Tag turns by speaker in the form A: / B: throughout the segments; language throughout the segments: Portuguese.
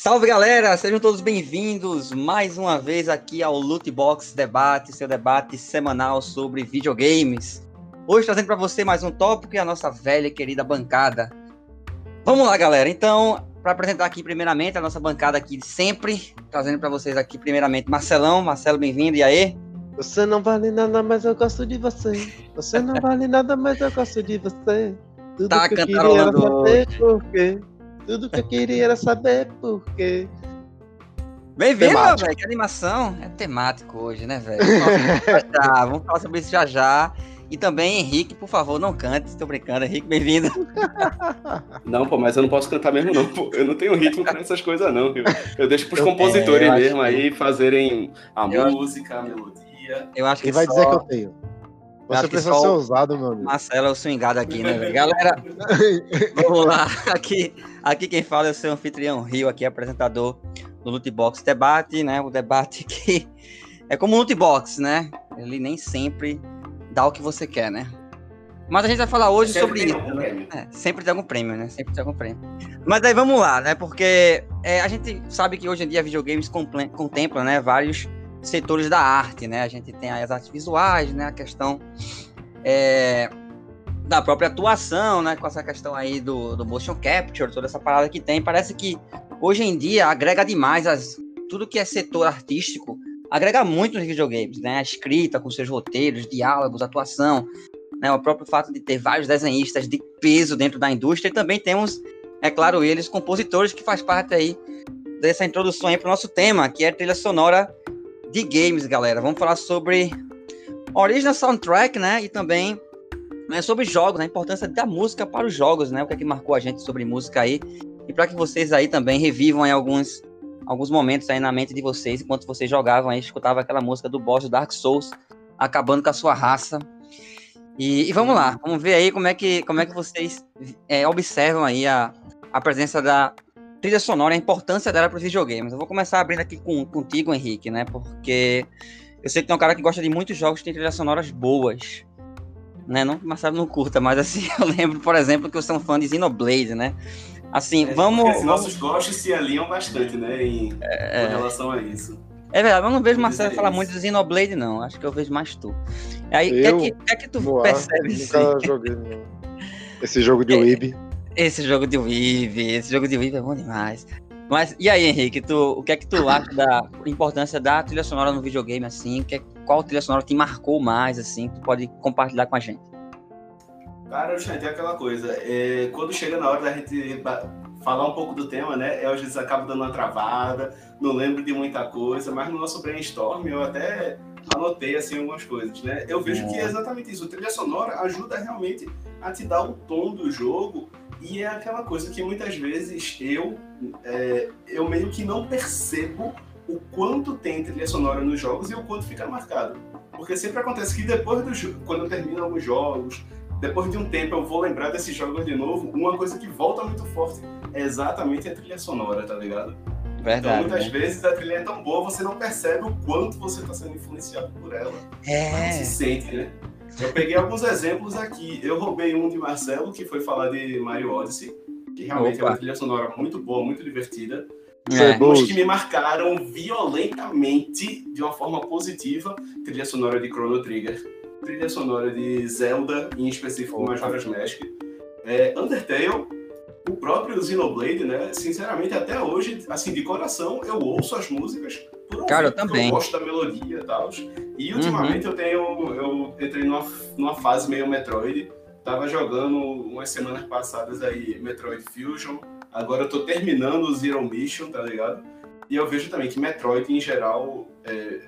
A: Salve galera, sejam todos bem-vindos mais uma vez aqui ao Loot Box Debate, seu debate semanal sobre videogames. Hoje trazendo para você mais um tópico e a nossa velha e querida bancada. Vamos lá, galera. Então, para apresentar aqui primeiramente a nossa bancada aqui de sempre, trazendo para vocês aqui primeiramente Marcelão. Marcelo, bem-vindo. E aí?
B: Você não vale nada, mas eu gosto de você. Você não vale nada, mas eu gosto de você. Tudo
A: Tá
B: que eu queria saber por quê. Tudo que eu queria era saber por quê.
A: Bem-vindo, velho. Que animação. É temático hoje, né, velho? Vamos falar sobre isso já já. Vamos falar sobre isso já já. E também, Henrique, por favor, não cante. Estou brincando. Henrique, bem-vindo.
C: Não, pô, mas eu não posso cantar mesmo, não. Pô. Eu não tenho ritmo pra essas coisas, não. viu? Eu deixo pros
B: Eu-
C: compositores
A: é, eu
C: mesmo
A: que-
C: aí fazerem a
A: Eu acho-
C: música, a melodia.
A: Eu acho que
B: Quem vai
A: só
B: dizer que eu tenho? Você precisa ser
A: o-
B: ousado, meu amigo.
A: Marcelo é o swingado aqui, né? Galera, vamos lá. Aqui, aqui quem fala é o seu anfitrião Rio, aqui apresentador do Loot Box Debate, né? O debate que é como um loot box, né? Ele nem sempre dá o que você quer, né? Mas a gente vai falar hoje sobre
C: Sempre
A: isso.
C: tem algum prêmio.
A: É, sempre tem algum prêmio, né? Sempre tem algum prêmio. Mas daí vamos lá, né? Porque é, a gente sabe que hoje em dia videogames contemplam, né, vários setores da arte, né? A gente tem as artes visuais, né? A questão é, da própria atuação, né? Com essa questão aí do, do motion capture, toda essa parada que tem. Parece que hoje em dia agrega demais as, tudo que é setor artístico, agrega muito nos videogames, né? A escrita com seus roteiros, diálogos, atuação, né? O próprio fato de ter vários desenhistas de peso dentro da indústria e também temos, é claro, eles, compositores que faz parte aí dessa introdução aí para o nosso tema, que é a trilha sonora de games, galera. Vamos falar sobre original soundtrack, né? E também né, sobre jogos, né, a importância da música para os jogos, né? O que é que marcou a gente sobre música aí. E para que vocês aí também revivam aí alguns, alguns momentos aí na mente de vocês, enquanto vocês jogavam aí, escutavam aquela música do boss do Dark Souls, acabando com a sua raça. E, e vamos lá, vamos ver aí como é que, como é que vocês é, observam aí a, a presença da trilha sonora, a importância dela para os videogames. Eu vou começar abrindo aqui com, contigo, Henrique, né? Porque eu sei que tem um cara que gosta de muitos jogos que tem trilhas sonoras boas. Né? Não que o Marcelo não curta, mas assim, eu lembro, por exemplo, que eu sou um fã de Xenoblade, né? Assim,
C: É,
A: vamos.
C: porque
A: vamos-
C: Nossos gostos se alinham bastante, né? Em, com relação a isso.
A: É verdade, eu não vejo o Marcelo falar muito de Xenoblade, não. Acho que eu vejo mais tu. Aí, o que, é que, que é que tu
B: Boa,
A: percebe assim?
B: Nunca joguei não. esse jogo de
A: É. Esse jogo de Weave, esse jogo de Weave é bom demais. Mas e aí, Henrique, tu, o que é que tu acha da importância da trilha sonora no videogame, assim? Que é- qual trilha sonora te marcou mais, assim? que Tu pode compartilhar com a gente.
C: Cara, gente, é aquela coisa. é, quando chega na hora da gente falar um pouco do tema, né? Eu às vezes acabo dando uma travada, não lembro de muita coisa, mas no nosso brainstorm eu até anotei assim algumas coisas, né? Eu vejo que é exatamente isso. A trilha sonora ajuda realmente a te dar o tom do jogo e é aquela coisa que muitas vezes eu é, eu meio que não percebo o quanto tem trilha sonora nos jogos e o quanto fica marcado. Porque sempre acontece que depois do jogo, quando eu termino alguns jogos, depois de um tempo eu vou lembrar desses jogos de novo, uma coisa que volta muito forte é exatamente a trilha sonora, tá ligado? então
A: Verdade.
C: muitas
A: né?
C: vezes a trilha é tão boa, você não percebe o quanto você está sendo influenciado por ela. Mas
A: É.
C: se sente, né? Eu peguei alguns exemplos aqui. Eu roubei um de Marcelo, que foi falar de Mario Odyssey, que realmente é
A: Opa.
C: uma trilha sonora muito boa, muito divertida.
A: É.
C: Alguns que me marcaram violentamente, de uma forma positiva, trilha sonora de Chrono Trigger, trilha sonora de Zelda, em específico Majora's Mask, é, Undertale, o próprio Xenoblade, né? Sinceramente, até hoje, assim, de coração, eu ouço as músicas por ouvir,
A: Cara, eu também. Uhum.
C: Eu gosto da melodia e tal. E ultimamente eu tenho, eu entrei numa, numa fase meio Metroid, tava jogando umas semanas passadas aí Metroid Fusion, agora eu tô terminando o Zero Mission, tá ligado? E eu vejo também que Metroid, em geral, é,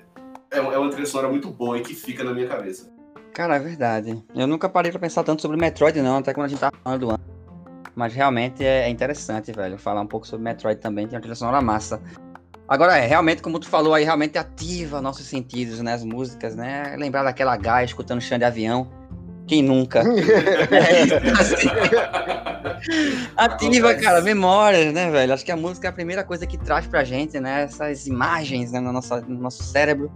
C: é é uma trilha sonora muito boa e que fica na minha cabeça.
A: Cara, é verdade. Eu nunca parei pra pensar tanto sobre Metroid, não, até quando a gente tava falando do ano. Mas realmente é é interessante, velho, falar um pouco sobre Metroid também, tem uma trilha sonora massa. Agora, é, realmente, como tu falou aí, realmente ativa nossos sentidos, né, as músicas, né? Lembrar daquela gaia escutando chão de avião. Quem nunca? É, assim, ativa, cara, memórias, né, velho? Acho que a música é a primeira coisa que traz pra gente, né? Essas imagens né, no, nosso, no nosso cérebro.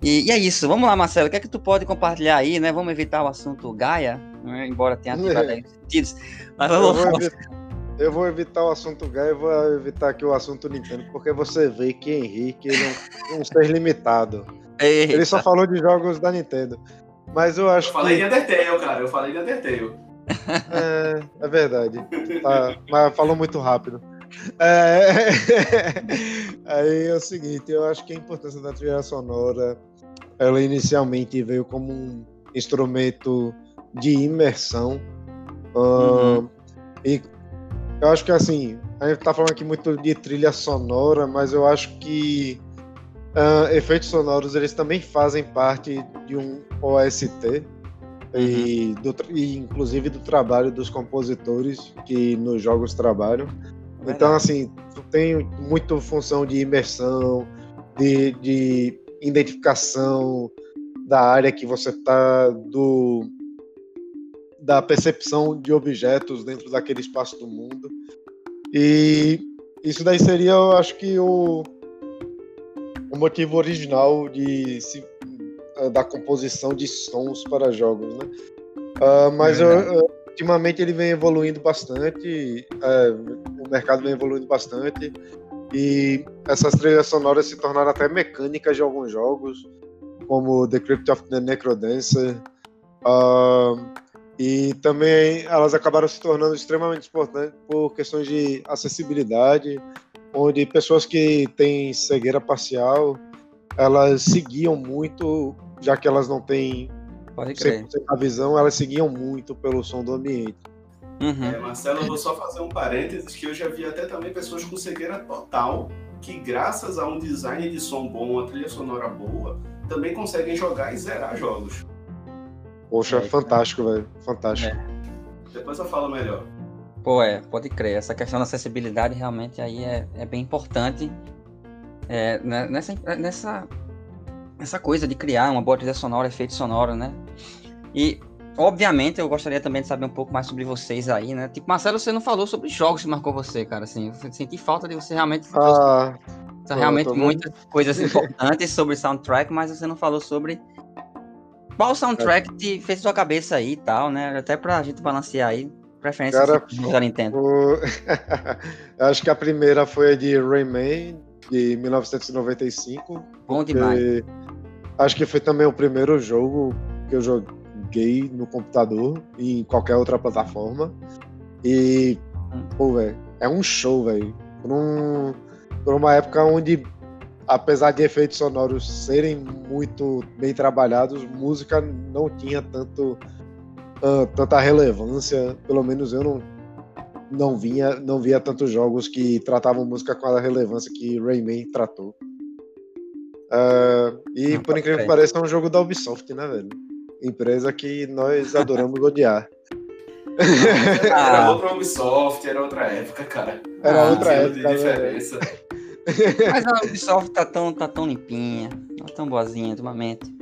A: E, e é isso. Vamos lá, Marcelo. O que é que tu pode compartilhar aí, né? Vamos evitar o assunto Gaia, né? embora tenha ativado aí os sentidos. Mas
B: Eu
A: vamos,
B: vou,
A: vamos,
B: evitar, eu vou evitar o assunto Gaia e vou evitar aqui o assunto Nintendo, porque você vê que Henrique ele é um, um ser limitado.
A: Eita.
B: Ele só falou de jogos da Nintendo. Mas eu acho
C: Eu falei de
B: que.
C: Undertale, cara. Eu falei de Undertale.
B: É, é verdade. Tá, mas falou muito rápido. É, Aí é o seguinte, eu acho que a importância da trilha sonora, ela inicialmente veio como um instrumento de imersão.
A: Uhum.
B: E eu acho que assim, a gente tá falando aqui muito de trilha sonora, mas eu acho que ah, efeitos sonoros eles também fazem parte de um OST e, do e inclusive do trabalho dos compositores que nos jogos trabalham. Então, assim, tu tem muito função de imersão, de, de identificação da área que você tá, do da percepção de objetos dentro daquele espaço do mundo. E isso daí seria, eu acho que o, o motivo original de se, da composição de sons para jogos, né? Ah, mas
A: Verdade.
B: eu- ultimamente ele vem evoluindo bastante, eh, o mercado vem evoluindo bastante e essas trilhas sonoras se tornaram até mecânicas de alguns jogos, como The Crypt of the Necrodancer. ah, e também elas acabaram se tornando extremamente importantes por questões de acessibilidade, onde pessoas que têm cegueira parcial, elas seguiam muito, já que elas não têm
A: Pode crer.
B: 100% da visão, elas seguiam muito pelo som do ambiente.
A: Uhum.
C: É, Marcelo, eu vou só fazer um parênteses que eu já vi até também pessoas com cegueira total que, graças a um design de som bom, uma trilha sonora boa, também conseguem jogar e zerar jogos.
B: Poxa,
A: É,
B: fantástico, velho. Fantástico.
C: Depois eu falo melhor.
A: Pô, é, pode crer. Essa questão da acessibilidade realmente aí é, é bem importante. É, né, nessa, nessa, essa coisa de criar uma boa trilha sonora, efeito sonoro, né? E, obviamente, eu gostaria também de saber um pouco mais sobre vocês aí, né? Tipo, Marcelo, você não falou sobre jogos que marcou você, cara, assim. Eu senti falta de você realmente
B: Ah,
A: São realmente
B: tô-
A: muitas coisas importantes sobre soundtrack, mas você não falou sobre qual soundtrack te fez sua cabeça aí e tal, né? Até pra gente balancear aí. Preferência
B: Cara,
A: da Nintendo.
B: o- acho que a primeira foi a de Rayman, de 1995.
A: Bom demais.
B: acho que foi também o primeiro jogo que eu joguei no computador e em qualquer outra plataforma. E, pô, velho, é um show, velho. Por, um, por uma época onde, apesar de efeitos sonoros serem muito bem trabalhados, música não tinha tanto, ah, tanta relevância. Pelo menos eu não, não, vinha, não via tantos jogos que tratavam música com a relevância que Rayman tratou. Ah, e
A: Não,
B: por incrível que pareça, é um jogo da Ubisoft, né, velho? Empresa que nós adoramos odiar.
C: Era
A: Ah.
C: outra Ubisoft, era outra época, cara.
B: Era
A: Ah,
B: outra
C: Zero de
B: época, né, velho?
A: Mas a Ubisoft tá tão, tá tão limpinha, tá tão boazinha ultimamente.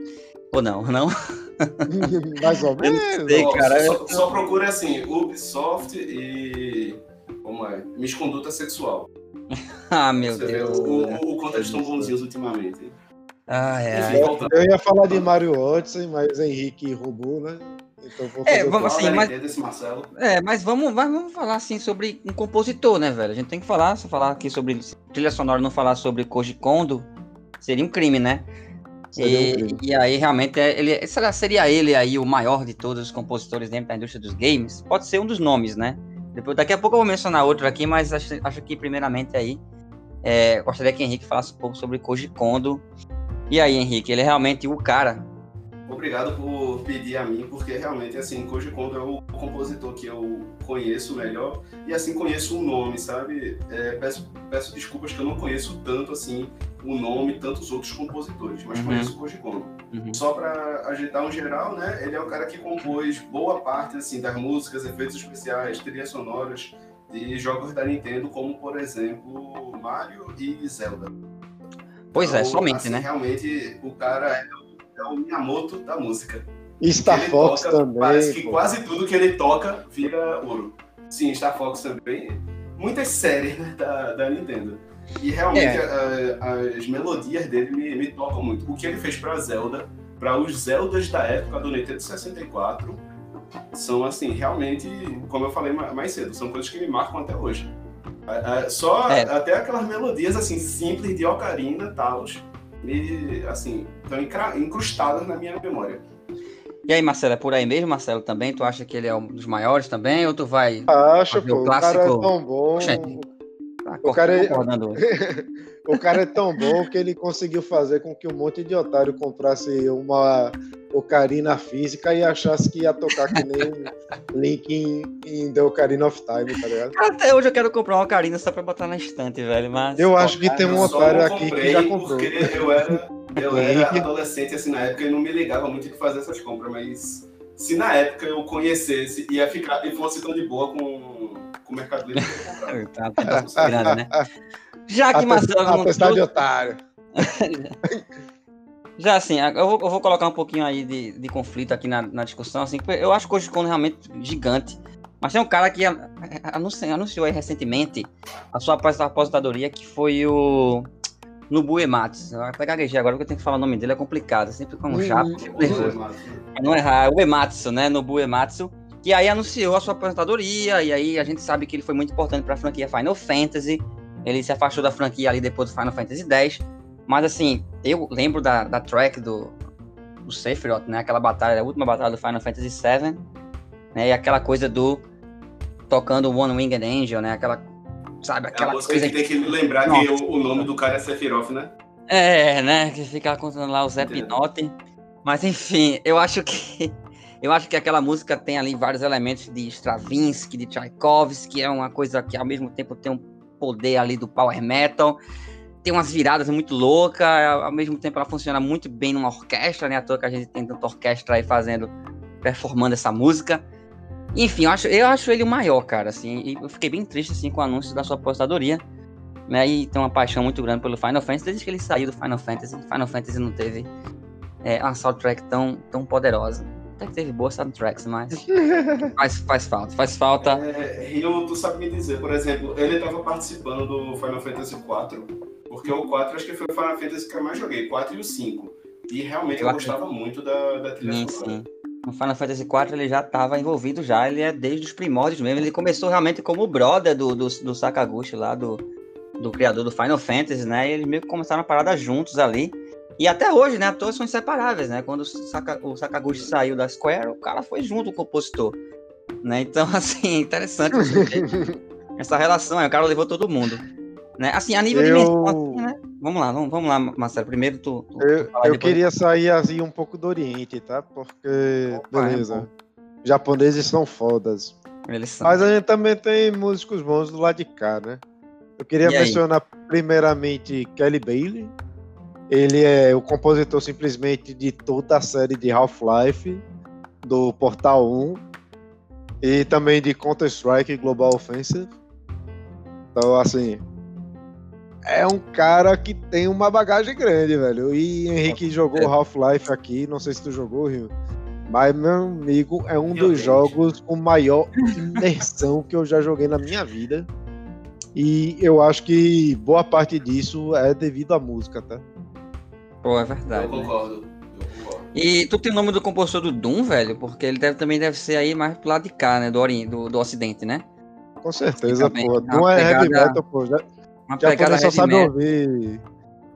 A: Ou não, não?
B: Mais ou
A: Eu
B: menos.
A: sei,
C: Ó,
A: cara.
C: só,
A: eu-
C: só procura assim, Ubisoft e. Como é? Misconduta sexual.
A: Ah, meu
C: Você vê
A: Deus.
C: o, o, o quanto eles estão bonzinhos ultimamente.
A: Ah, é.
C: Enfim, voltando.
B: Eu ia falar de Mario Odyssey, mas Henrique roubou, né? Então vou
A: É, vamos assim, mas-. É, mas vamos, mas vamos falar assim sobre um compositor, né, velho? A gente tem que falar, se falar aqui sobre trilha sonora, não falar sobre Koji Kondo, seria um crime, né?
B: Um
A: E,
B: crime.
A: e aí realmente é- ele será seria ele aí o maior de todos os compositores dentro da indústria dos games? Pode ser um dos nomes, né? Depois, daqui a pouco eu vou mencionar outro aqui, mas acho, acho que primeiramente aí é, gostaria que o Henrique falasse um pouco sobre Koji Kondo. E aí, Henrique, ele é realmente o cara.
C: Obrigado por pedir a mim, porque realmente, assim, Koji Kondo é o compositor que eu conheço melhor e, assim, conheço o nome, sabe? É, peço, peço desculpas que eu não conheço tanto, assim, o nome e tantos outros compositores, mas
A: Uhum.
C: conheço Koji Kondo.
A: Uhum.
C: Só para ajeitar um geral, né? Ele é o cara que compôs boa parte, assim, das músicas, efeitos especiais, trilhas sonoras de jogos da Nintendo, como, por exemplo, Mario e Zelda.
A: Pois é,
C: Então,
A: somente,
C: assim,
A: né?
C: Realmente, o cara é o, Miyamoto da música.
B: E Star Fox
C: toca,
B: também.
C: Parece que
B: pô.
C: quase tudo que ele toca vira ouro. Sim, Star Fox também. Muitas séries né, da, da Nintendo. E realmente
A: É.
C: a- as melodias dele me, me tocam muito. O que ele fez pra Zelda, para os Zeldas da época do Nintendo 64, são, assim, realmente, como eu falei mais cedo, são coisas que me marcam até hoje. Só é. até aquelas melodias, assim, simples de ocarina e tal, me, assim, estão incrustadas na minha memória.
A: E aí, Marcelo, é por aí mesmo, Marcelo, também? Tu acha que ele é um dos maiores também? Ou tu vai.
B: Acho, pô, o, clássico... cara é tão bom. Tá o, cara é... o cara é tão bom que ele conseguiu fazer com que um monte de otário comprasse uma Ocarina física e achasse que ia tocar que nem um Link em, em The Ocarina of Time, tá ligado?
A: Até hoje eu quero comprar uma Ocarina só pra botar na estante, velho. Mas.
B: Eu acho que tem um otário aqui que já comprou.
C: Porque eu era, eu era adolescente assim na época e não me ligava muito de fazer essas compras, mas se na época eu conhecesse ia ficar e fosse tão de boa com o Mercado Livre,
A: tá, tá né? Já que Marcelo.
B: Apesar de otário.
A: Já assim, eu vou, eu vou, colocar um pouquinho aí de, de conflito aqui na, na, discussão, assim, eu acho que o Kondo é realmente gigante. Mas tem um cara que anunciou, anunciou aí recentemente a sua aposentadoria, que foi o Nobu Ematsu. Eu até gaguejei agora porque eu tenho que falar o nome dele, é complicado. Sempre como um chato, fico nervoso. Não errar, o Ematsu, né? Nobu Ematsu. Que aí anunciou a sua aposentadoria, e aí a gente sabe que ele foi muito importante para a franquia Final Fantasy. Ele se afastou da franquia ali depois do Final Fantasy X. Mas assim, eu lembro da, da track do, do Sephiroth, né? Aquela batalha, a última batalha do Final Fantasy VII, né? E aquela coisa do tocando One Winged Angel, né? Aquela, sabe, aquela
C: é a música coisa que tem que lembrar que o, o, nome do cara é Sephiroth, né?
A: É, né? Que fica contando lá o Zé Pinote. Mas enfim, eu acho que eu acho que aquela música tem ali vários elementos de Stravinsky, de Tchaikovsky, é uma coisa que ao mesmo tempo tem um poder ali do power metal tem umas viradas muito loucas, ao mesmo tempo ela funciona muito bem numa orquestra, né? À toa que a gente tem tanta orquestra aí fazendo, performando essa música. Enfim, eu acho, eu acho ele o maior, cara, assim, e eu fiquei bem triste, assim, com o anúncio da sua apostadoria, né? E tem uma paixão muito grande pelo Final Fantasy, desde que ele saiu do Final Fantasy, Final Fantasy não teve é, uma soundtrack tão, tão poderosa. Até que teve boas soundtracks, mas faz, faz falta, faz falta.
C: É, tu sabe me dizer, por exemplo, ele estava participando do Final Fantasy IV porque o 4 acho que foi o Final Fantasy que eu mais joguei, 4 e o 5. E realmente eu, eu gostava muito da, da trilha sim. Sim.
A: O Final Fantasy IV ele já estava envolvido já, ele é desde os primórdios mesmo. Ele começou realmente como o brother do, do, do Sakaguchi lá, do, do criador do Final Fantasy, né? E eles meio que começaram a parada juntos ali. E até hoje, né? Atores são inseparáveis, né? Quando o, Saka, o Sakaguchi saiu da Square, o cara foi junto com o compositor. Né? Então, assim, interessante essa relação. Aí, o cara levou todo mundo. Né? Assim, a nível eu... de menção, assim, né? Vamos lá, vamos, vamos lá, Marcelo. Primeiro tu. tu
B: eu, eu queria sair assim um pouco do Oriente, tá? Porque, Opa, é beleza. É japoneses são fodas. Eles são. Mas a gente também tem músicos bons do lado de cá, né? Eu queria e mencionar aí? primeiramente Kelly Bailey. Ele é o compositor simplesmente de toda a série de Half-Life, do Portal 1 e também de Counter-Strike Global Offensive. Então, assim, é um cara que tem uma bagagem grande, velho. E Henrique jogou. Half-Life aqui, não sei se tu jogou, Rio. Mas, meu amigo, é um dos jogos com maior imersão que eu já joguei na minha vida. E eu acho que boa parte disso é devido à música, tá?
A: Pô, é verdade.
C: Eu concordo.
A: E tu tem o nome do compositor do Doom, velho? Porque ele deve, também deve ser aí mais pro lado de cá, né? Do, ori do, do Ocidente, né?
B: Com certeza, pô. Doom é heavy metal, pô. Já, uma japonês só sabe metal. ouvir.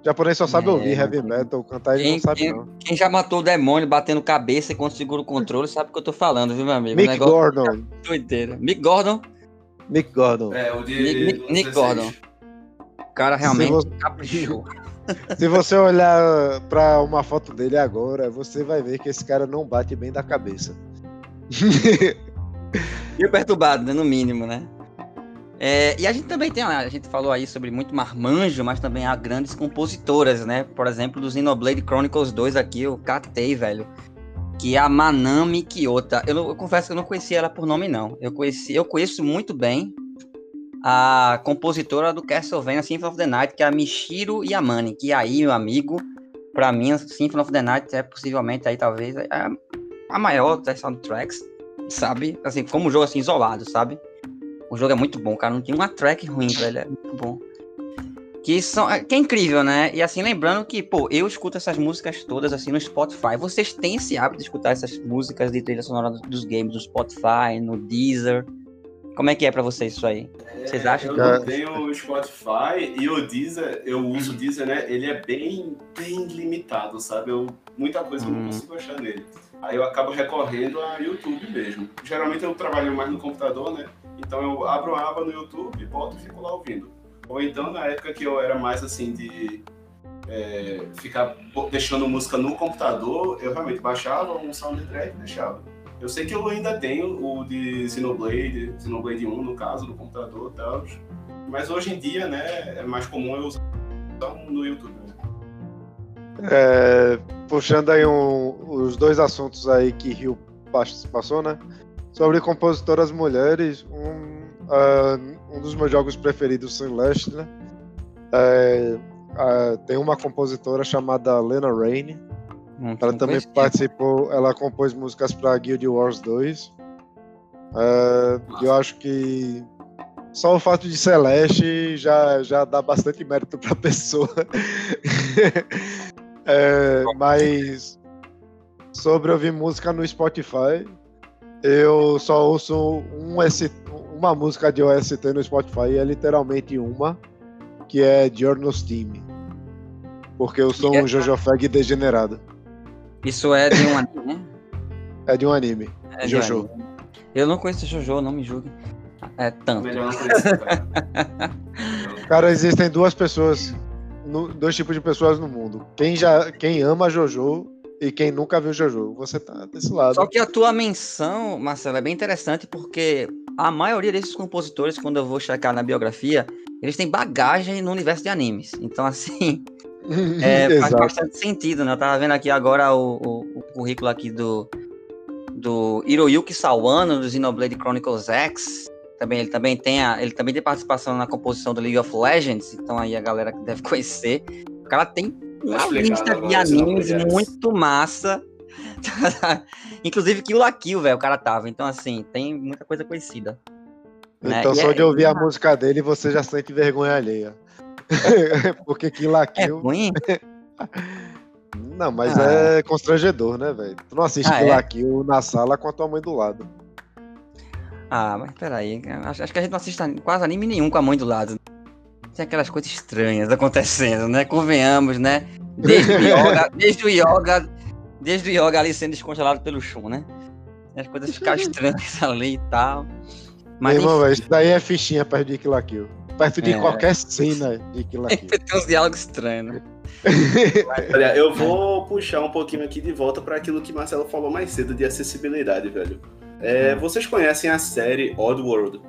B: Japonês só sabe é, ouvir heavy metal, cantar ele quem, não sabe
A: quem,
B: não.
A: Quem já matou o demônio batendo cabeça e quando segura o controle sabe o que eu tô falando, viu, meu amigo?
B: Mick Gordon.
A: É doideira. Mick Gordon.
B: Mick Gordon.
C: É, o de.
A: Nick, Nick Gordon. O cara realmente você... caprichou.
B: Se você olhar pra uma foto dele agora, você vai ver que esse cara não bate bem da cabeça.
A: E perturbado, né? No mínimo, né? É, e a gente também tem, a gente falou aí sobre muito marmanjo, mas também há grandes compositoras, né? Por exemplo, do Xenoblade Chronicles 2 aqui, eu catei, velho. Que é a Manami Kiyota. Eu, eu, confesso que eu não conhecia ela por nome, não. Eu, conheci, eu conheço muito bem a compositora do Castlevania Symphony of the Night, que é a Michiro Yamane. Que aí, meu amigo, pra mim, Symphony of the Night é possivelmente aí, talvez, a, a maior das soundtracks, sabe? Assim, como um jogo assim, isolado, sabe? O jogo é muito bom, cara. Não tem uma track ruim, velho. É muito bom. Que, são, é, que é incrível, né? E assim, lembrando que, pô, eu escuto essas músicas todas assim no Spotify. Vocês têm esse hábito de escutar essas músicas de trilha sonora dos games no Spotify, no Deezer? Como é que é para vocês isso aí? Vocês acham
C: eu que... Eu tenho o Spotify e o Deezer, eu uso o Deezer, né? Ele é bem, bem limitado, sabe? Eu, muita coisa hum. eu não hum. consigo achar nele. Aí eu acabo recorrendo a YouTube mesmo. Geralmente eu trabalho mais no computador, né? Então eu abro a aba no YouTube, boto e fico lá ouvindo. Ou então, na época que eu era mais assim de é, ficar deixando música no computador, eu realmente baixava um soundtrack e deixava. Eu sei que eu ainda tenho o de Xenoblade, Xenoblade 1 no caso, no computador e tal. Mas hoje em dia, né, é mais comum eu usar no YouTube.
B: É, puxando aí um, os dois assuntos aí que Rio passou, né? Sobre compositoras mulheres, um, uh, um dos meus jogos preferidos, Celeste, né? É, uh, tem uma compositora chamada Lena Raine. Ela também participou, ela compôs músicas para Guild Wars 2. Uh, eu acho que só o fato de Celeste já, já dá bastante mérito para a pessoa. é, mas sobre ouvir música no Spotify, eu só ouço um ST, uma música de OST no Spotify, é literalmente uma, que é Journals Team. Porque eu sou um Jojo Fag degenerado.
A: Isso é de um anime?
B: é de um anime. É Jojo.
A: Anime. Eu não conheço Jojo, não me julgue. É tanto.
B: cara. existem duas pessoas, dois tipos de pessoas no mundo. Quem já, quem ama Jojo e quem nunca viu Jojo. Você tá desse lado.
A: Só que a tua menção, Marcelo, é bem interessante porque a maioria desses compositores, quando eu vou checar na biografia, eles têm bagagem no universo de animes. Então, assim, é, faz bastante sentido, né? Eu tava vendo aqui agora o, o, o currículo aqui do, do Hiroyuki Sawano, do Xenoblade Chronicles X. Também, ele, também tem a, ele também tem participação na composição do League of Legends, então aí a galera que deve conhecer. O cara tem uma lista de animes muito massa. Inclusive Kill la Kill, velho, o cara tava. Então, assim, tem muita coisa conhecida.
B: Né? Então, só é, de ouvir a música dele, você já sente vergonha alheia. Porque Kill la Kill...
A: É ruim?
B: Não, mas ah. é constrangedor, né, velho? Tu não assiste ah, Kill é? la Kill na sala com a tua mãe do lado.
A: Ah, mas peraí. Acho, acho que a gente não assiste quase anime nenhum com a mãe do lado tem aquelas coisas estranhas acontecendo, né? Convenhamos, né? Desde o yoga, desde o yoga, desde o yoga ali sendo descongelado pelo chum, né? As coisas ficaram estranhas ali e tal.
B: Mas, Meu irmão, isso daí é fichinha perto de Kill la Kill. Perto de é. qualquer cena de la Kill.
A: tem uns diálogos estranhos, né?
C: Olha, eu vou puxar um pouquinho aqui de volta para aquilo que Marcelo falou mais cedo de acessibilidade, velho. É, hum. vocês conhecem a série Oddworld?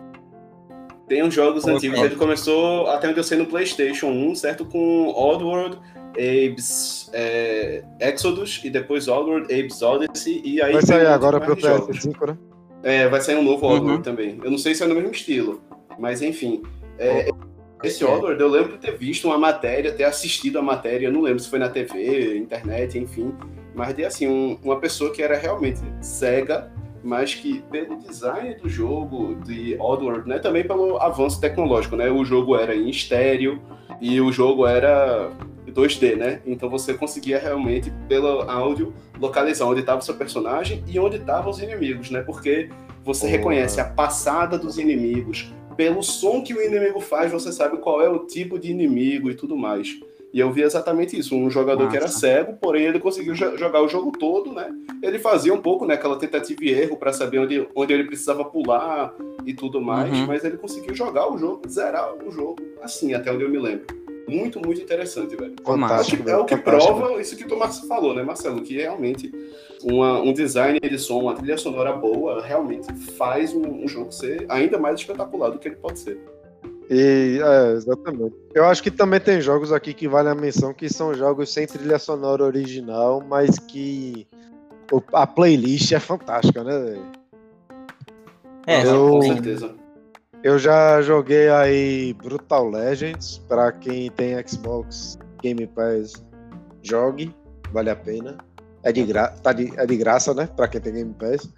C: Tem uns jogos antigos, ele começou até onde eu sei no PlayStation 1, certo? Com Oddworld, Abe's é, Exodus e depois Oddworld, Abe's Odyssey. E aí
B: vai sair agora pro PS5, né?
C: É, vai sair um novo Oddworld uhum. também. Eu não sei se é no mesmo estilo, mas enfim. É, esse Oddworld, eu lembro de ter visto uma matéria, ter assistido a matéria, não lembro se foi na TV, internet, enfim. Mas de assim, um, uma pessoa que era realmente cega mas que pelo design do jogo de Oddworld, né, também pelo avanço tecnológico, né, o jogo era em estéreo e o jogo era 2D, né, então você conseguia realmente pelo áudio localizar onde estava o seu personagem e onde estavam os inimigos, né, porque você oh. reconhece a passada dos inimigos pelo som que o inimigo faz, você sabe qual é o tipo de inimigo e tudo mais. E eu vi exatamente isso, um jogador Nossa. que era cego, porém ele conseguiu jogar o jogo todo, né? Ele fazia um pouco, né, aquela tentativa e erro para saber onde, onde ele precisava pular e tudo mais, uhum. mas ele conseguiu jogar o jogo, zerar o jogo, assim, até onde eu me lembro. Muito, muito interessante, velho. Fantástico. É o que, é o que prova isso que o Tomás falou, né, Marcelo? Que realmente uma, um design de som, uma trilha sonora boa, realmente faz um, um jogo ser ainda mais espetacular do que ele pode ser.
B: E, é, exatamente. Eu acho que também tem jogos aqui que vale a menção que são jogos sem trilha sonora original, mas que a playlist é fantástica, né?
A: É, eu, com certeza.
B: Eu já joguei aí Brutal Legends para quem tem Xbox Game Pass, jogue, vale a pena. É de, gra tá de, é de graça, né? Para quem tem Game Pass.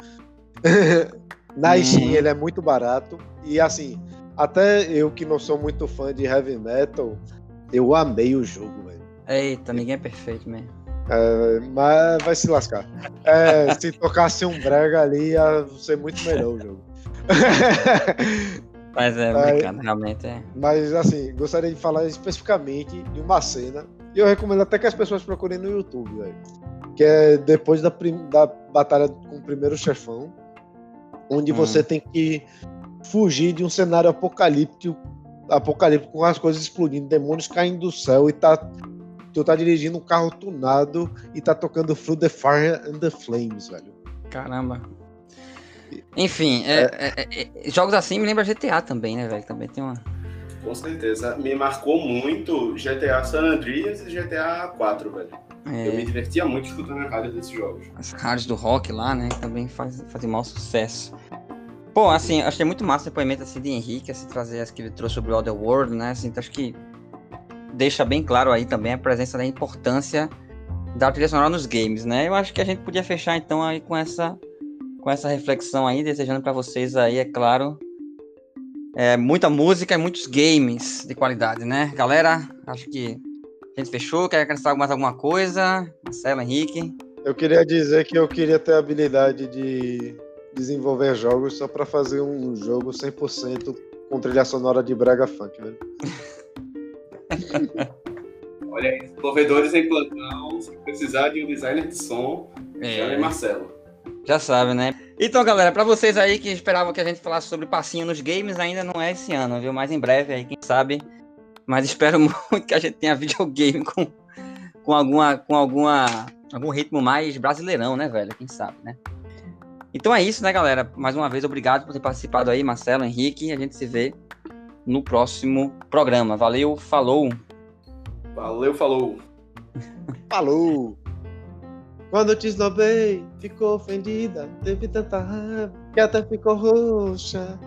B: Na hum. Steam ele é muito barato e assim até eu que não sou muito fã de heavy metal, Eu amei o jogo, velho.
A: Eita, ninguém é perfeito mesmo.
B: É, mas vai se lascar. É, se tocasse um brega ali, ia ser muito melhor o jogo.
A: Mas é, brincando, realmente é.
B: Mas assim, gostaria de falar especificamente de uma cena. E eu recomendo até que as pessoas procurem no YouTube, velho. Que é depois da, da batalha com o primeiro chefão, onde hum. você tem que fugir de um cenário apocalíptico, apocalíptico com as coisas explodindo, demônios caindo do céu e tá tu tá dirigindo um carro tunado e tá tocando Through the Fire and the Flames, velho.
A: Caramba. Enfim, é, é, é, é jogos assim me lembra GTA também, né, velho? Também tem uma.
C: Com certeza. Me marcou muito GTA San Andreas e GTA 4, velho. É. Eu me divertia muito escutando a rádio desses jogos.
A: As rádios do rock lá, né? Também faz, fazem mau sucesso. Pô, assim, achei muito massa o depoimento assim, de Henrique, assim, trazer as que ele trouxe sobre o Other World, né? Assim, então acho que deixa bem claro aí também a presença da importância da trilha sonora nos games, né? Eu acho que a gente podia fechar então aí com essa com essa reflexão aí, desejando para vocês aí, é claro, é, muita música e muitos games de qualidade, né? Galera, acho que a gente fechou. Quer acrescentar mais alguma coisa? Marcelo, Henrique?
B: Eu queria dizer que eu queria ter a habilidade de desenvolver jogos só para fazer um jogo 100% com trilha sonora de brega funk, velho.
C: Olha aí, desenvolvedores em plantão, se precisar de um designer de som, é. chame Marcelo.
A: Já sabe, né? Então, galera, para vocês aí que esperavam que a gente falasse sobre passinho nos games, ainda não é esse ano, viu? Mas em breve aí, quem sabe. Mas espero muito que a gente tenha videogame com, com alguma com alguma algum ritmo mais brasileirão, né, velho? Quem sabe, né? Então é isso, né, galera? Mais uma vez, obrigado por ter participado aí, Marcelo, Henrique. A gente se vê no próximo programa. Valeu, falou.
C: Valeu, falou.
B: falou. Quando te esnobei, ficou ofendida, teve tanta raiva que até ficou roxa.